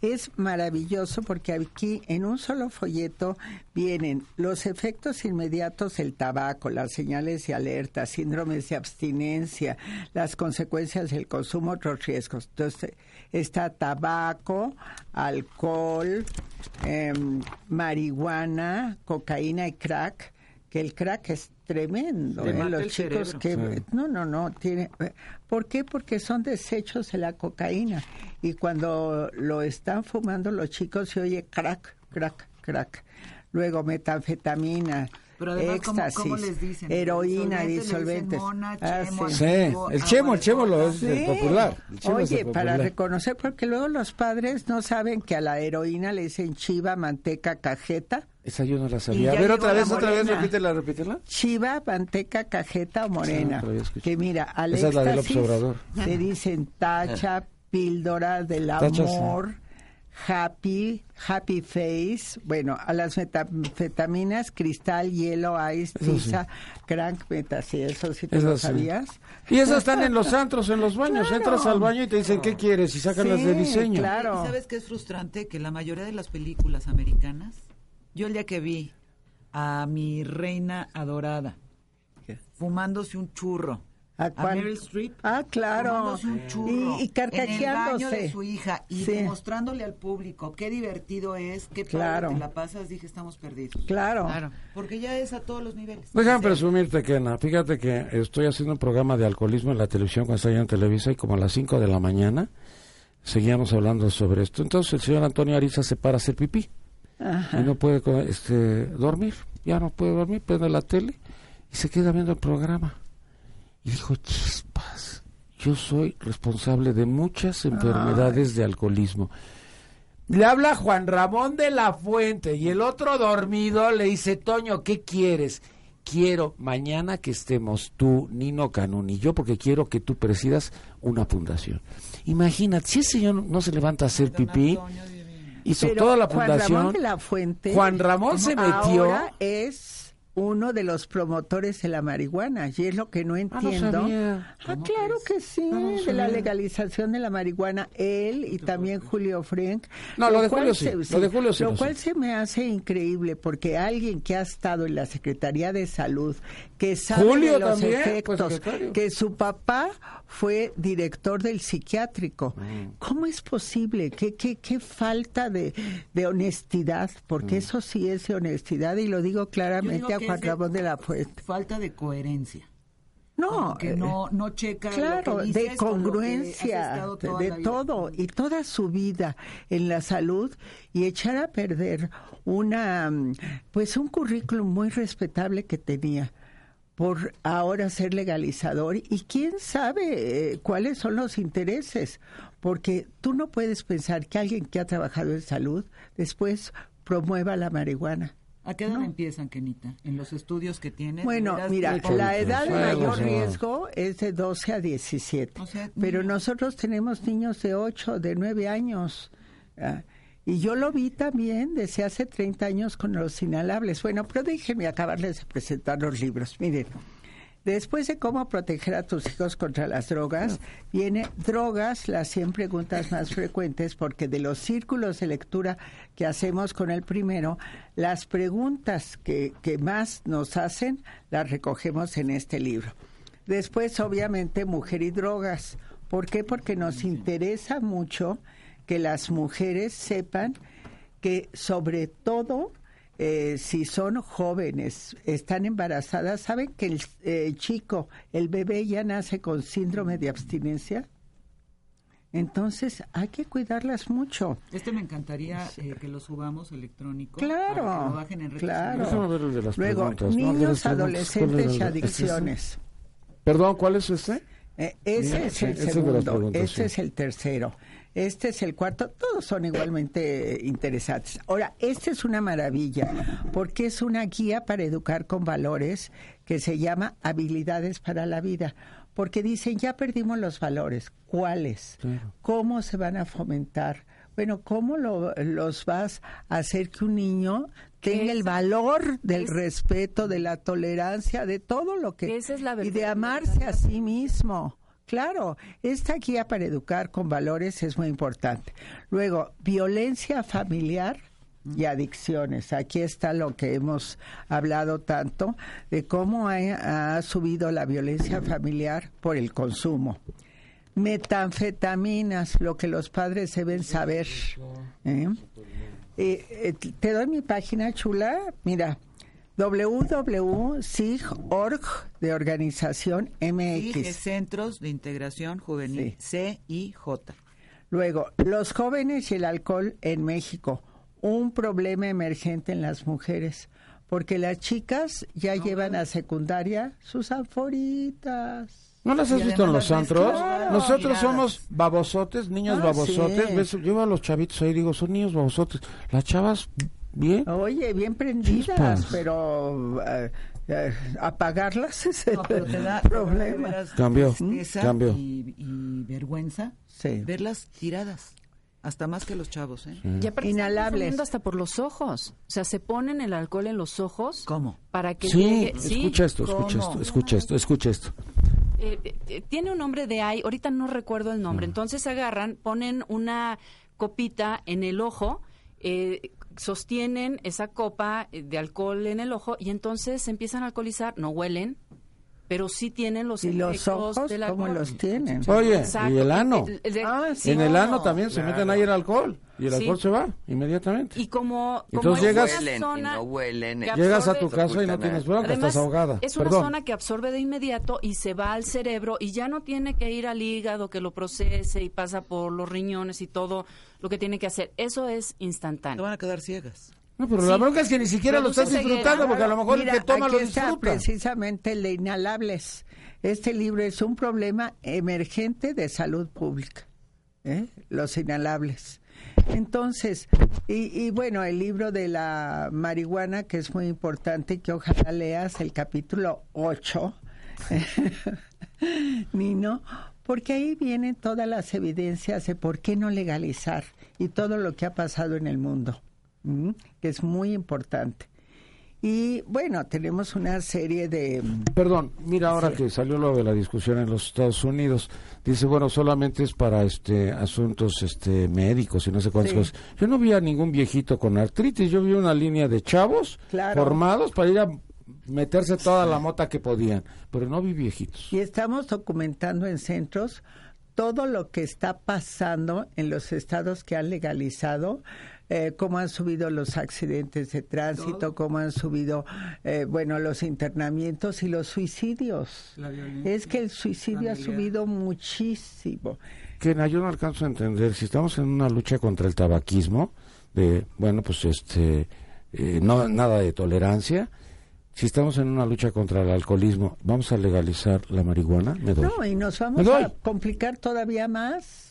es maravilloso porque aquí en un solo folleto vienen los efectos inmediatos del tabaco, las señales de alerta, síndromes de abstinencia, las consecuencias del consumo, otros riesgos. Entonces está tabaco, alcohol, em, marihuana, cocaína y crack, que el crack es tremendo. ¿eh? Los el chicos cerebro. que Sí. no, no, no. Tiene, ¿Por qué? Porque son desechos de la cocaína. Y cuando lo están fumando los chicos se oye crack, crack, crack. Luego metanfetamina, Pero además, ¿cómo- éxtasis, cómo les dicen? heroína, disolventes. mona, Ah, chemo, sí. Sí, Antiguo, el chemo, el chemo lo es el popular. El chemo es el Oye, para popular. reconocer, porque luego los padres no saben que a la heroína le dicen chiva, manteca, cajeta. Esa yo no la sabía. A ver, otra vez, otra vez, repítela, repítela. Chiva, manteca, cajeta o morena. Que mira, al Esa es la de López éxtasis Obrador. te dicen tacha, píldora del Tacha, sí. amor, happy, happy face. Bueno, a las metanfetaminas, cristal, hielo, ice, Eso sí. tiza, crank, meta, sí, eso sí te Eso lo sí. sabías. Y esas están en los antros, en los baños. Claro. Entras al baño y te dicen, ¿qué quieres? Y sacan las de diseño. claro. ¿Y sabes qué es frustrante? Que la mayoría de las películas americanas, yo el día que vi a mi reina adorada fumándose un churro a, Meryl Streep. Ah, claro. Un churro y, carcajeándose. En el de su hija y demostrándole al público qué divertido es, qué claro. la pasas, dije, estamos perdidos. Claro. claro. Porque ya es a todos los niveles. Déjame presumirte, Kena. Fíjate que estoy haciendo un programa de alcoholismo en la televisión cuando estoy en Televisa y como a las 5 de la mañana seguíamos hablando sobre esto. Entonces el señor Antonio Ariza se para a hacer pipí y no puede este, dormir. Ya no puede dormir, prende la tele y se queda viendo el programa y dijo, chispas, yo soy responsable de muchas enfermedades de alcoholismo. Le habla Juan Ramón de la Fuente y el otro dormido le dice, Toño, ¿qué quieres? Quiero mañana que estemos tú, Nino Canún y yo, porque quiero que tú presidas una fundación. Imagínate, si ese señor no se levanta a hacer pipí, hizo toda la fundación. Juan Ramón de la Fuente. Juan Ramón se metió. Ahora es uno de los promotores de la marihuana y es lo que no ah, entiendo. Ah, claro que sí, ah, de la legalización de la marihuana, él y también Julio Frank. No, lo, de Julio sí, lo de Julio Lo cual se me hace increíble porque alguien que ha estado en la Secretaría de Salud, que sabe de los pues, efectos, que su papá fue director del psiquiátrico. Mm. ¿Cómo es posible? ¿Qué, qué, qué falta de, de honestidad? Porque mm. eso sí es de honestidad y lo digo claramente a Juan Ramón de la Fuente. Falta de coherencia. No, que no, no checa claro, de congruencia, de, todo y toda su vida en la salud y echar a perder una, pues un currículum muy respetable que tenía por ahora ser legalizador y quién sabe eh, cuáles son los intereses, porque tú no puedes pensar que alguien que ha trabajado en salud después promueva la marihuana. ¿A qué edad empiezan, Kenita? ¿En los estudios que tienen? Bueno, mira, la edad de mayor riesgo es de 12 a 17, pero nosotros tenemos niños de 8, de 9 años. Ah, y yo lo vi también desde hace 30 años con los inhalables. Bueno, pero déjenme acabarles de presentar los libros. Miren, después de cómo proteger a tus hijos contra las drogas, viene drogas, las 100 preguntas más frecuentes, porque de los círculos de lectura que hacemos con el primero, las preguntas que, que más nos hacen las recogemos en este libro. Después, obviamente, mujer y drogas. ¿Por qué? Porque nos interesa mucho que las mujeres sepan que sobre todo eh, si son jóvenes, están embarazadas, saben que el eh, chico, el bebé ya nace con síndrome de abstinencia. Entonces hay que cuidarlas mucho. Este me encantaría eh, que lo subamos electrónico. Claro, claro. Luego, niños, adolescentes y adicciones. Perdón, ¿cuál es este? ese es el segundo, este es el tercero. Este es el cuarto, todos son igualmente interesantes. Ahora, esta es una maravilla porque es una guía para educar con valores que se llama habilidades para la vida. Porque dicen, ya perdimos los valores. ¿Cuáles? ¿Cómo se van a fomentar? Bueno, ¿cómo los vas a hacer que un niño tenga el valor del respeto, de la tolerancia, de todo lo que... Esa es la y de amarse a sí mismo. Claro, esta guía para educar con valores es muy importante. Luego, violencia familiar y adicciones. Aquí está lo que hemos hablado tanto de cómo ha, subido la violencia familiar por el consumo. Metanfetaminas, lo que los padres deben saber. ¿eh? Eh, eh, te doy mi página chula. Mira, www.sig.org de organización MX. Centros de Integración Juvenil, CIJ. Luego, los jóvenes y el alcohol en México, un problema emergente en las mujeres, porque las chicas ya llevan a secundaria sus anforitas. ¿No las has visto en los antros? Nosotros somos babosotes, niños ah, babosotes. Yo a los chavitos ahí digo, son niños babosotes. Las chavas Bien. Oye, bien prendidas, pero eh, eh, apagarlas es el problema. Cambio, cambio. Y, vergüenza verlas tiradas. Hasta más que los chavos, ¿eh? Ya Inhalables. hasta por los ojos. O sea, se ponen el alcohol en los ojos. ¿Cómo? Para que sí, escucha esto, escucha esto, escucha esto, escucha esto. Eh, tiene un nombre de ahí, ahorita no recuerdo el nombre. Mm. Entonces agarran, ponen una copita en el ojo, eh, sostienen esa copa eh, de alcohol en el ojo y entonces se empiezan a alcoholizar, no huelen, pero sí tienen los ¿Y los ojos cómo los tienen? Oye, y el ano. Ah, en el ano también se meten ahí el alcohol y el alcohol se va inmediatamente. Y como, Entonces llegas, zona llegas a tu casa y no tienes bronca, estás ahogada. Es una zona que absorbe de inmediato y se va al cerebro y ya no tiene que ir al hígado que lo procese y pasa por los riñones y todo lo que tiene que hacer. Eso es instantáneo. Te van a quedar ciegas. No, pero la bronca es que ni siquiera lo estás disfrutando, porque a lo mejor el que toma lo disfruta. precisamente el de inhalables. Este libro es un problema emergente de salud pública, ¿eh? los inhalables. Entonces, y, bueno, el libro de la marihuana, que es muy importante, que ojalá leas el capítulo 8, Nino, porque ahí vienen todas las evidencias de por qué no legalizar y todo lo que ha pasado en el mundo que es muy importante. Y bueno, tenemos una serie de... Perdón, mira ahora que salió lo de la discusión en los Estados Unidos, dice, bueno, solamente es para este asuntos este médicos y no sé cuántas cosas. Yo no vi a ningún viejito con artritis, yo vi una línea de chavos formados para ir a meterse toda la mota que podían, pero no vi viejitos. Y estamos documentando en centros todo lo que está pasando en los estados que han legalizado eh, cómo han subido los accidentes de tránsito, cómo han subido, eh, bueno, los internamientos y los suicidios. Es que el suicidio ha subido muchísimo. Que yo no alcanzo a entender, si estamos en una lucha contra el tabaquismo, de, bueno, pues este, eh, no, nada de tolerancia, si estamos en una lucha contra el alcoholismo, ¿vamos a legalizar la marihuana? No, y nos vamos a complicar todavía más.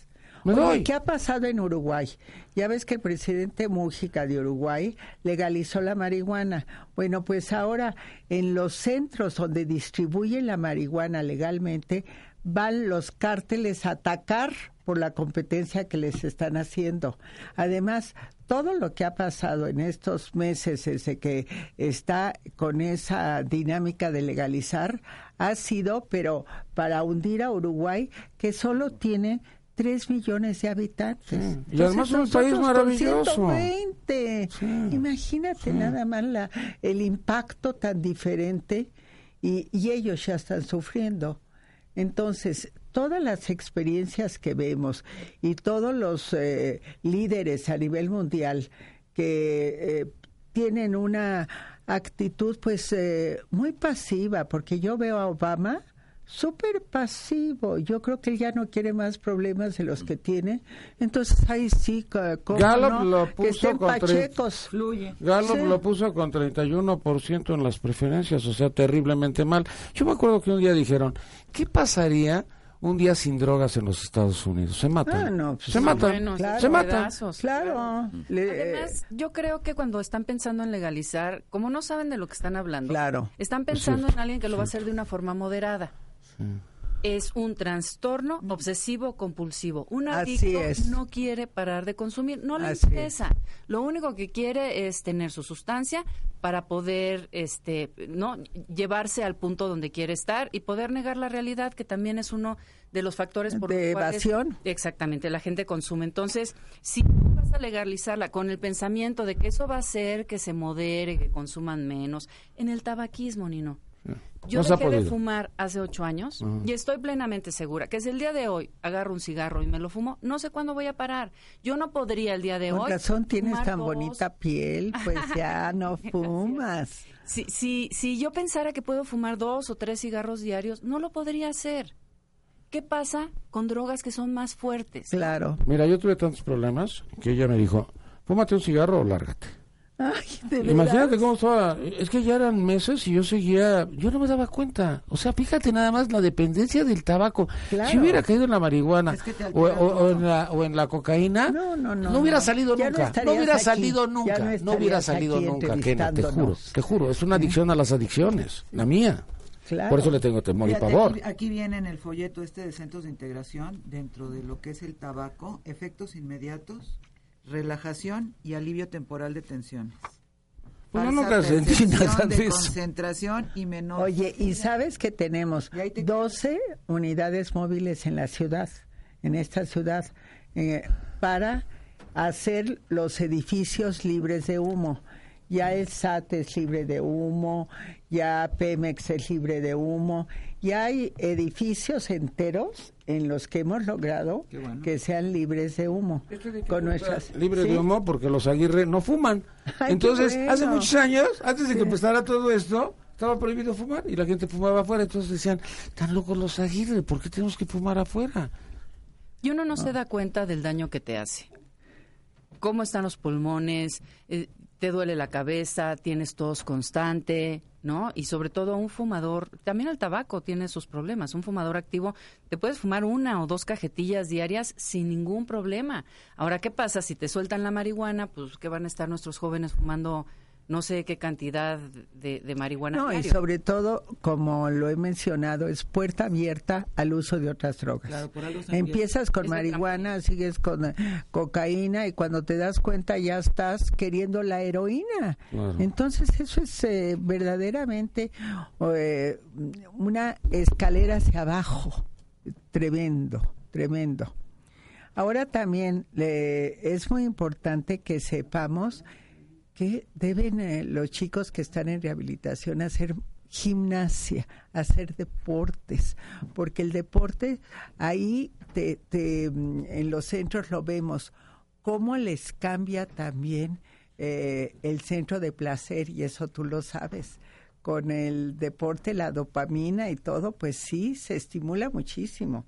¿Qué ha pasado en Uruguay? Ya ves que el presidente Mújica de Uruguay legalizó la marihuana. Bueno, pues ahora en los centros donde distribuyen la marihuana legalmente van los cárteles a atacar por la competencia que les están haciendo. Además, todo lo que ha pasado en estos meses desde que está con esa dinámica de legalizar ha sido, pero para hundir a Uruguay, que solo tiene 3 millones de habitantes. Y además es un país maravilloso. 120. Imagínate nada más la, el impacto tan diferente y, y, ellos ya están sufriendo. Entonces, todas las experiencias que vemos y todos los eh, líderes a nivel mundial que eh, tienen una actitud pues eh, muy pasiva, porque yo veo a Obama súper pasivo. Yo creo que él ya no quiere más problemas de los que tiene. Entonces ahí sí, ¿cómo Gallup lo puso con pachecos. Gallup lo puso con 31% en las preferencias, o sea, terriblemente mal. Yo me acuerdo que un día dijeron, ¿qué pasaría un día sin drogas en los Estados Unidos. Se matan. Ah, no, pues se matan. se matan. Claro. Además, yo creo que cuando están pensando en legalizar, como no saben de lo que están hablando, claro. están pensando en alguien que lo va a hacer de una forma moderada. Es un trastorno obsesivo compulsivo. Un adicto no quiere parar de consumir, no le interesa. Lo único que quiere es tener su sustancia para poder este no llevarse al punto donde quiere estar y poder negar la realidad que también es uno de los factores por de evasión. exactamente, la gente consume. Entonces, si vas a legalizarla con el pensamiento de que eso va a hacer que se modere, que consuman menos, en el tabaquismo, no yo dejé de fumar hace ocho años y estoy plenamente segura que si el día de hoy agarro un cigarro y me lo fumo, no sé cuándo voy a parar. Yo no podría el día de hoy. Con razón tienes tan bonita piel, pues ya no fumas. Si, si, si yo pensara que puedo fumar dos o tres cigarros diarios, no lo podría hacer. ¿Qué pasa con drogas que son más fuertes? Claro. Mira, yo tuve tantos problemas que ella me dijo, fúmate un cigarro o lárgate. Imagínate cómo estaba. Es que ya eran meses y yo seguía. Yo no me daba cuenta. O sea, fíjate nada más la dependencia del tabaco. Si hubiera caído en la marihuana o, en la, cocaína, no, hubiera salido nunca. No, hubiera salido nunca. No, hubiera salido nunca. te juro, te juro. Es una adicción a las adicciones. La mía. Por eso le tengo temor y pavor. Aquí, aquí, viene en el folleto este de centros de integración, dentro de lo que es el tabaco, efectos inmediatos relajación y alivio temporal de tensiones. Pues no de concentración y menor. Oye, ¿y sabes que tenemos 12 unidades móviles en la ciudad, en esta ciudad, eh, para hacer los edificios libres de humo? ya el SAT es libre de humo, ya Pemex es libre de humo, ya hay edificios enteros en los que hemos logrado que sean libres de humo. con nuestras libres de humo porque los Aguirre no fuman. entonces, hace muchos años, antes de que empezara todo esto, estaba prohibido fumar y la gente fumaba afuera. Entonces decían, tan locos los Aguirre, ¿por qué tenemos que fumar afuera? Y uno no se da cuenta del daño que te hace. ¿Cómo están los pulmones? Eh, te duele la cabeza, tienes tos constante, ¿no? Y sobre todo un fumador, también el tabaco tiene sus problemas. Un fumador activo, te puedes fumar una o dos cajetillas diarias sin ningún problema. Ahora, ¿qué pasa si te sueltan la marihuana? Pues que van a estar nuestros jóvenes fumando no sé qué cantidad de, marihuana. No, y sobre todo, como lo he mencionado, es puerta abierta al uso de otras drogas. Empiezas con marihuana, sigues con eh, cocaína y cuando te das cuenta ya estás queriendo la heroína. Entonces eso es eh, verdaderamente eh, una escalera hacia abajo, tremendo, tremendo. Ahora también es muy importante que sepamos que deben eh, los chicos que están en rehabilitación hacer gimnasia, hacer deportes, porque el deporte ahí te, mm, en los centros lo vemos, cómo les cambia también eh, el centro de placer y eso tú lo sabes. Con el deporte, la dopamina y todo, pues sí, se estimula muchísimo.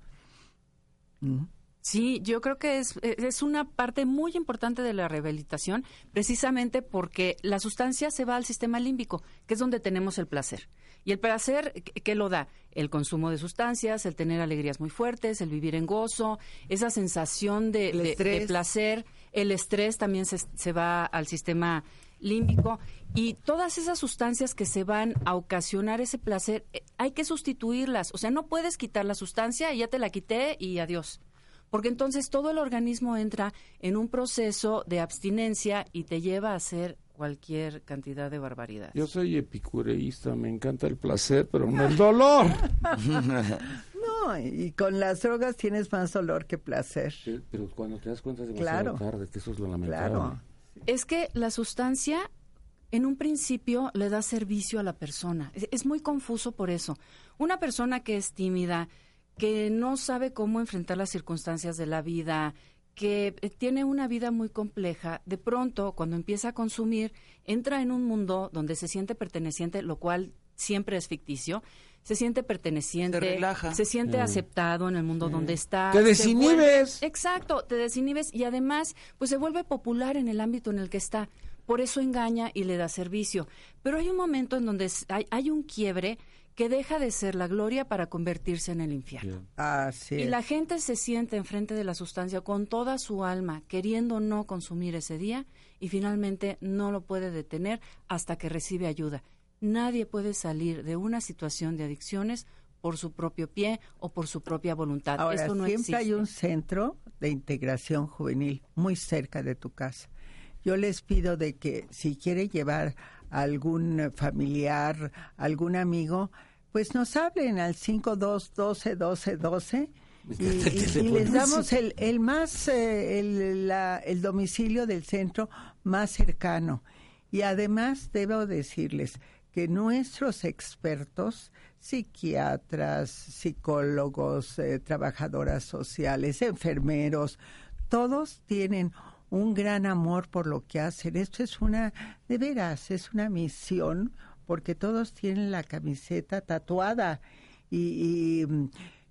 Mm. Sí, yo creo que es, es una parte muy importante de la rehabilitación, precisamente porque la sustancia se va al sistema límbico, que es donde tenemos el placer. Y el placer, ¿qué lo da? El consumo de sustancias, el tener alegrías muy fuertes, el vivir en gozo, esa sensación de, placer, el estrés también se, se va al sistema límbico y todas esas sustancias que se van a ocasionar ese placer, eh, hay que sustituirlas. O sea, no puedes quitar la sustancia y ya te la quité y adiós porque entonces todo el organismo entra en un proceso de abstinencia y te lleva a hacer cualquier cantidad de barbaridad. Yo soy epicureísta, me encanta el placer, pero no el dolor. no, y con las drogas tienes más dolor que placer. pero cuando te das cuenta es demasiado tarde, que eso es lo lamentable. Claro. Es que la sustancia en un principio le da servicio a la persona. es muy confuso por eso. Una persona que es tímida, que no sabe cómo enfrentar las circunstancias de la vida, que eh, tiene una vida muy compleja, de pronto, cuando empieza a consumir, entra en un mundo donde se siente perteneciente, lo cual siempre es ficticio, se siente perteneciente, se, siente mm. aceptado en el mundo mm. donde está. Te desinhibes. exacto, te desinhibes y además, pues se vuelve popular en el ámbito en el que está. Por eso engaña y le da servicio. Pero hay un momento en donde hay, hay un quiebre que deja de ser la gloria para convertirse en el infierno. y la gente se siente enfrente de la sustancia con toda su alma, queriendo no consumir ese día, y finalmente no lo puede detener hasta que recibe ayuda. Nadie puede salir de una situación de adicciones por su propio pie o por su propia voluntad. Ahora, siempre hay un centro de integración juvenil muy cerca de tu casa. Yo les pido de que si quiere llevar algún familiar, algún amigo, pues nos hablen al 5212 12 12 y, y, les damos el, el más eh, el, la, el domicilio del centro más cercano. Y además debo decirles que nuestros expertos psiquiatras psicólogos eh, trabajadoras sociales enfermeros todos tienen un gran amor por lo que hacen. Esto es una, de veras, es una misión, porque todos tienen la camiseta tatuada y,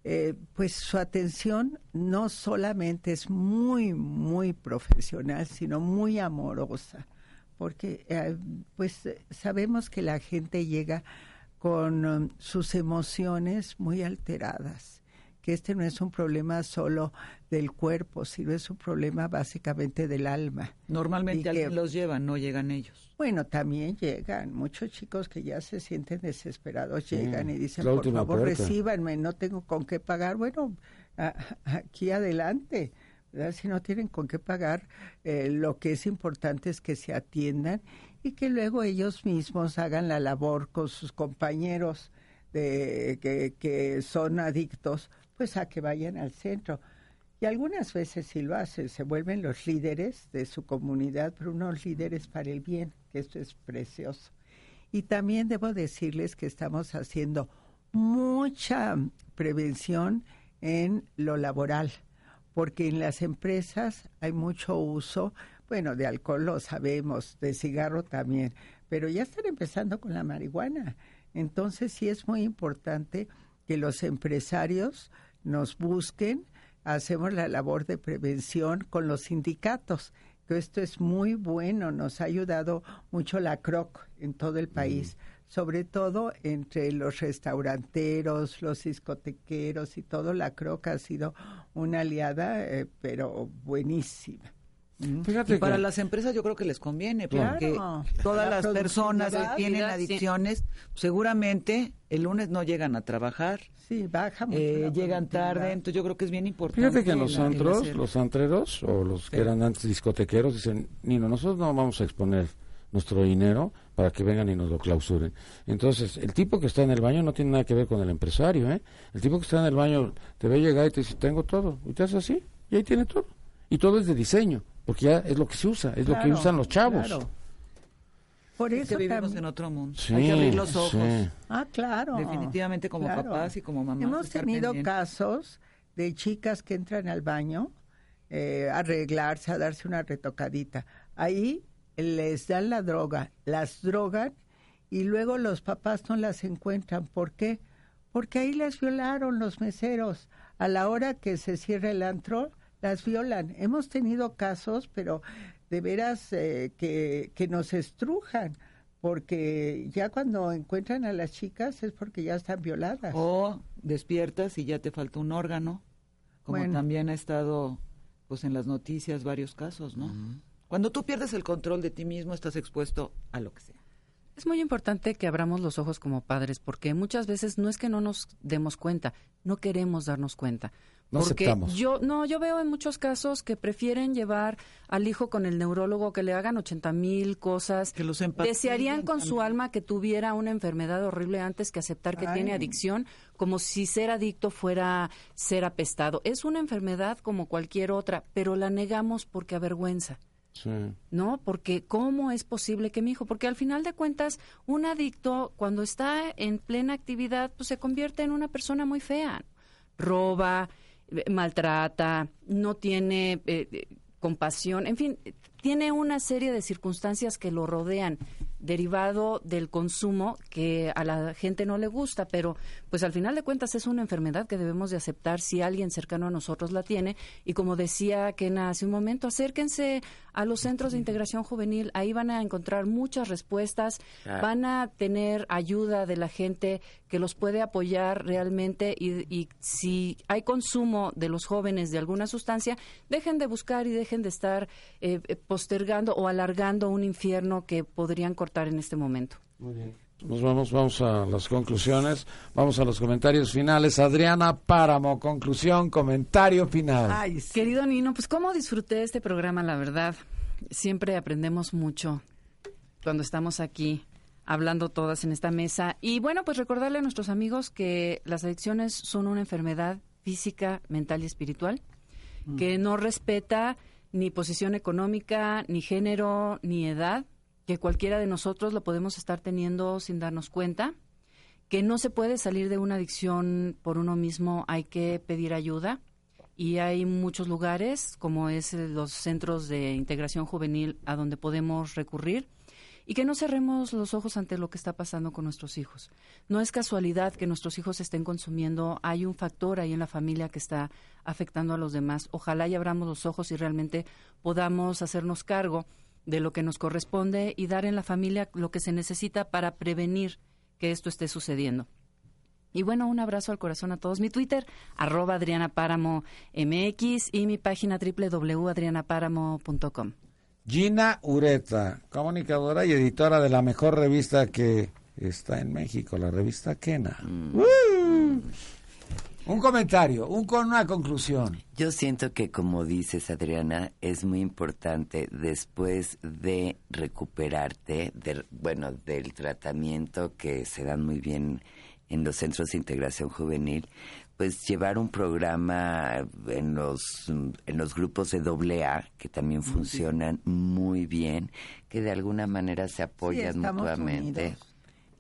eh, pues su atención no solamente es muy, muy profesional, sino muy amorosa, porque eh, pues sabemos que la gente llega con um, sus emociones muy alteradas que este no es un problema solo del cuerpo, sino es un problema básicamente del alma. Normalmente alguien los lleva, no llegan ellos. Bueno, también llegan. Muchos chicos que ya se sienten desesperados llegan y dicen, por favor, recíbanme, no tengo con qué pagar. Bueno, aquí adelante. Si no tienen con qué pagar, eh, lo que es importante es que se atiendan y que luego ellos mismos hagan la labor con sus compañeros de, que, que son adictos pues a que vayan al centro. Y algunas veces sí lo hacen, se vuelven los líderes de su comunidad, pero unos líderes para el bien, que esto es precioso. Y también debo decirles que estamos haciendo mucha prevención en lo laboral, porque en las empresas hay mucho uso, bueno, de alcohol lo sabemos, de cigarro también, pero ya están empezando con la marihuana. Entonces sí es muy importante que los empresarios nos busquen, hacemos la labor de prevención con los sindicatos, que esto es muy bueno, nos ha ayudado mucho la CROC en todo el país, sobre todo entre los restauranteros, los discotequeros y todo, la CROC ha sido una aliada, eh, pero buenísima. Fíjate para las empresas yo creo que les conviene, porque todas las personas que tienen adicciones, seguramente el lunes no llegan a trabajar. Sí, bajan. Eh, llegan tarde, entonces yo creo que es bien importante. Fíjate que los antros, los antreros, o los que eran antes discotequeros, dicen, Nino, nosotros no vamos a exponer nuestro dinero para que vengan y nos lo clausuren. Entonces, el tipo que está en el baño no tiene nada que ver con el empresario, ¿eh? El tipo que está en el baño te ve llegar y te dice, tengo todo, y te hace así, y ahí tiene todo. Y todo es de diseño porque ya es lo que se usa, es lo que usan los chavos. Por eso vivimos en otro mundo. Hay que abrir los ojos. Ah, claro. Definitivamente como papás y como mamás. Hemos tenido casos de chicas que entran al baño eh, a arreglarse, a darse una retocadita. Ahí les dan la droga, las drogan y luego los papás no las encuentran. ¿Por qué? Porque ahí las violaron los meseros. A la hora que se cierra el antro, las violan. Hemos tenido casos, pero de veras eh, que, que nos estrujan porque ya cuando encuentran a las chicas es porque ya están violadas. O despiertas y ya te falta un órgano, como también ha estado pues en las noticias varios casos, ¿no? Cuando tú pierdes el control de ti mismo estás expuesto a lo que sea. Es muy importante que abramos los ojos como padres porque muchas veces no es que no nos demos cuenta, no queremos darnos cuenta. No porque yo no yo veo en muchos casos que prefieren llevar al hijo con el neurólogo que le hagan 80 mil cosas que los desearían con su alma que tuviera una enfermedad horrible antes que aceptar que tiene adicción como si ser adicto fuera ser apestado es una enfermedad como cualquier otra pero la negamos porque avergüenza Sí. ¿No? Porque ¿cómo es posible que mi hijo? Porque al final de cuentas, un adicto cuando está en plena actividad, pues se convierte en una persona muy fea. Roba, maltrata, no tiene eh, eh, compasión, en fin, tiene una serie de circunstancias que lo rodean derivado del consumo que a la gente no le gusta, pero pues al final de cuentas es una enfermedad que debemos de aceptar si alguien cercano a nosotros la tiene. Y como decía Kena hace un momento, acérquense a los centros de integración juvenil, ahí van a encontrar muchas respuestas, van a tener ayuda de la gente que los puede apoyar realmente y, si hay consumo de los jóvenes de alguna sustancia, dejen de buscar y dejen de estar eh, postergando o alargando un infierno que podrían cortar en este momento. Muy bien. Nos vamos, vamos a las conclusiones, vamos a los comentarios finales. Adriana Páramo, conclusión, comentario final. Querido Nino, pues cómo disfruté este programa, la verdad. Siempre aprendemos mucho cuando estamos aquí hablando todas en esta mesa. Y bueno, pues recordarle a nuestros amigos que las adicciones son una enfermedad física, mental y espiritual, mm. que no respeta ni posición económica, ni género, ni edad, que cualquiera de nosotros lo podemos estar teniendo sin darnos cuenta, que no se puede salir de una adicción por uno mismo, hay que pedir ayuda y hay muchos lugares como es los centros de integración juvenil a donde podemos recurrir y que no cerremos los ojos ante lo que está pasando con nuestros hijos. No es casualidad que nuestros hijos estén consumiendo, hay un factor ahí en la familia que está afectando a los demás. Ojalá y abramos los ojos y realmente podamos hacernos cargo de lo que nos corresponde y dar en la familia lo que se necesita para prevenir que esto esté sucediendo. Y bueno, un abrazo al corazón a todos. Mi Twitter, arroba Adriana Páramo MX y mi página www.adrianapáramo.com. Gina Ureta, comunicadora y editora de la mejor revista que está en México, la revista Kena. Mm. Un comentario, un con una conclusión. Yo siento que, como dices, Adriana, es muy importante después de recuperarte, de, bueno, del tratamiento que se dan muy bien en los centros de integración juvenil, pues llevar un programa en los en los grupos de doble A que también funcionan muy bien, que de alguna manera se apoyan mutuamente.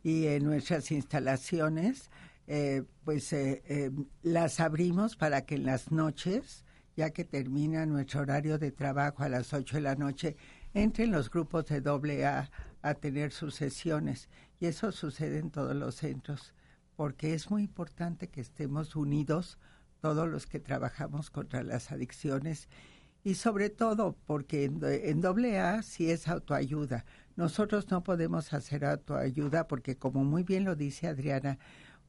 Y en nuestras instalaciones, eh, pues eh, eh, las abrimos para que en las noches, ya que termina nuestro horario de trabajo a las 8 de la noche, entren los grupos de doble A a tener sus sesiones. Y eso sucede en todos los centros porque es muy importante que estemos unidos todos los que trabajamos contra las adicciones y sobre todo porque en, doble A sí es autoayuda. Nosotros no podemos hacer autoayuda porque como muy bien lo dice Adriana,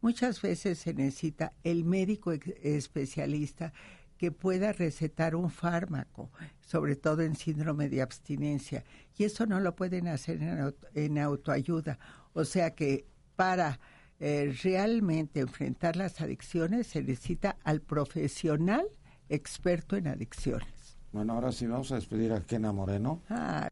muchas veces se necesita el médico especialista que pueda recetar un fármaco, sobre todo en síndrome de abstinencia, y eso no lo pueden hacer en, en autoayuda. O sea que para eh, realmente enfrentar las adicciones se necesita al profesional experto en adicciones. Bueno, ahora sí vamos a despedir a Kena Moreno. Ah.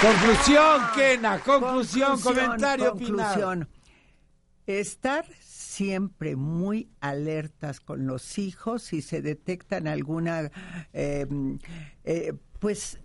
Conclusión, Kena, conclusión, comentario conclusión. Estar siempre muy alertas con los hijos si se detectan alguna, eh, eh, pues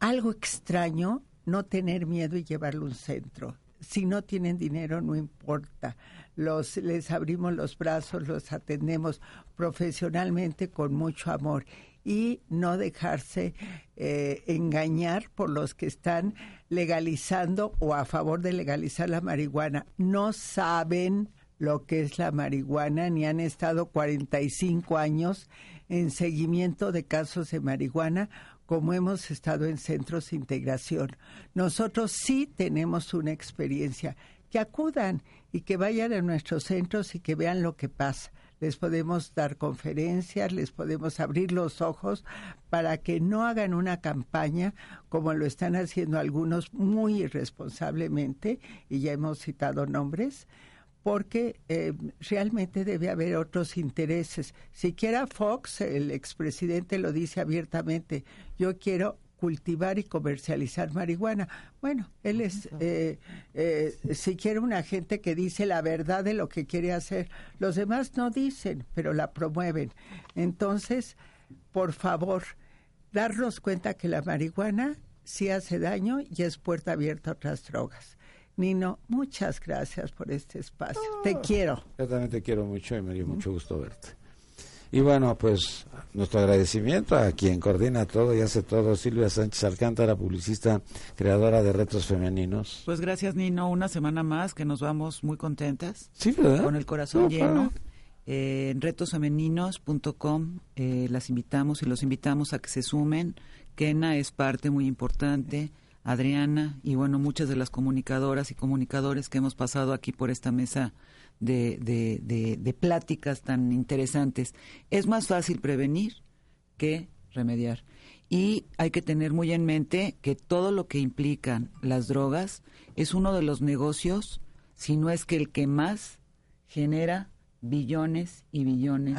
algo extraño no tener miedo y llevarlo a un centro. Si no tienen dinero, no importa. Los, les abrimos los brazos, los atendemos profesionalmente con mucho amor y no dejarse eh, engañar por los que están legalizando o a favor de legalizar la marihuana. No saben lo que es la marihuana ni han estado 45 años en seguimiento de casos de marihuana como hemos estado en centros de integración. Nosotros sí tenemos una experiencia. Que acudan y que vayan a nuestros centros y que vean lo que pasa. Les podemos dar conferencias, les podemos abrir los ojos para que no hagan una campaña como lo están haciendo algunos muy irresponsablemente, y ya hemos citado nombres, porque eh, realmente debe haber otros intereses. Siquiera Fox, el expresidente, lo dice abiertamente, yo quiero cultivar y comercializar marihuana. Bueno, él es eh, eh, siquiera una gente que dice la verdad de lo que quiere hacer. Los demás no dicen, pero la promueven. Entonces, por favor, darnos cuenta que la marihuana sí hace daño y es puerta abierta a otras drogas. Nino, muchas gracias por este espacio. te ah. quiero. Yo también te quiero mucho y me dio mucho gusto verte. Y bueno, pues nuestro agradecimiento a quien coordina todo y hace todo, Silvia Sánchez Alcántara, publicista, creadora de Retos Femeninos. Pues gracias, Nino. Una semana más que nos vamos muy contentas. Sí, ¿verdad? Con el corazón lleno. Eh, en retosfemeninos.com eh, las invitamos y los invitamos a que se sumen. Kena es parte muy importante. Adriana y bueno, muchas de las comunicadoras y comunicadores que hemos pasado aquí por esta mesa de, de, de, pláticas tan interesantes. Es más fácil prevenir que remediar. Y hay que tener muy en mente que todo lo que implican las drogas es uno de los negocios, si no es que el que más genera billones y billones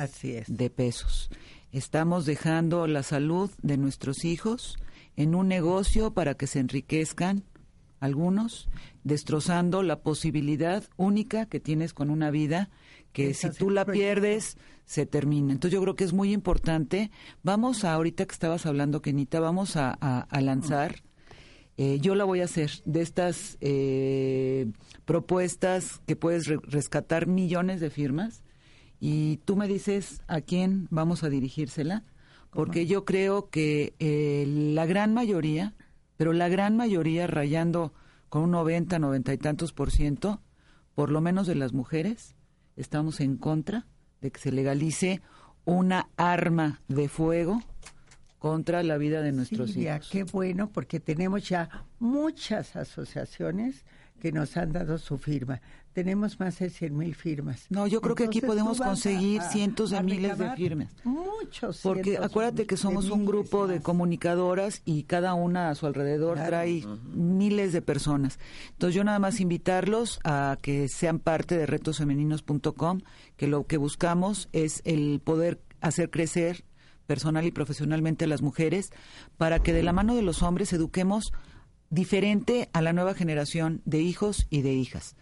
de pesos. Estamos dejando la salud de nuestros hijos en un negocio para que se enriquezcan algunos, destrozando la posibilidad única que tienes con una vida que si tú la pierdes se termina. Entonces yo creo que es muy importante. Vamos a, ahorita que estabas hablando, Kenita, vamos a, lanzar, eh, yo la voy a hacer, de estas eh, propuestas que puedes rescatar millones de firmas y tú me dices a quién vamos a dirigírsela porque yo creo que eh, la gran mayoría, pero la gran mayoría rayando con un 90, 90 y tantos por ciento, por lo menos de las mujeres, estamos en contra de que se legalice una arma de fuego contra la vida de nuestros hijos. Qué bueno, porque tenemos ya muchas asociaciones que nos han dado su firma. Tenemos más de 100 mil firmas. No, yo creo que aquí podemos conseguir cientos de miles de firmas. Muchos. Porque acuérdate que somos un grupo de comunicadoras y cada una a su alrededor trae miles de personas. Entonces yo nada más invitarlos a que sean parte de retosfemeninos.com, que lo que buscamos es el poder hacer crecer personal y profesionalmente a las mujeres para que de la mano de los hombres eduquemos diferente a la nueva generación de hijos y de hijas.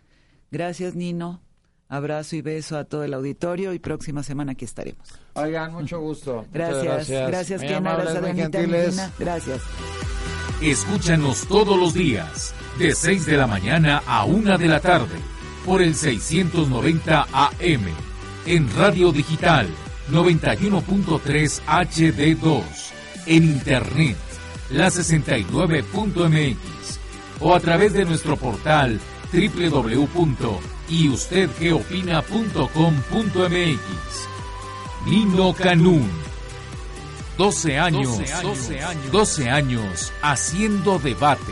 Gracias, Nino. Abrazo y beso a todo el auditorio y próxima semana aquí estaremos. Oigan, mucho gusto. Gracias, gracias, gracias Kena, gracias Gracias. Escúchanos todos los días, de 6 de la mañana a 1 de la tarde, por el 690 AM, en Radio Digital 91.3 HD2, en Internet, la 69.mx, o a través de nuestro portal www.yustedgeopina.com.mx. Nino Canún. 12 años, 12 años, 12 años haciendo debate.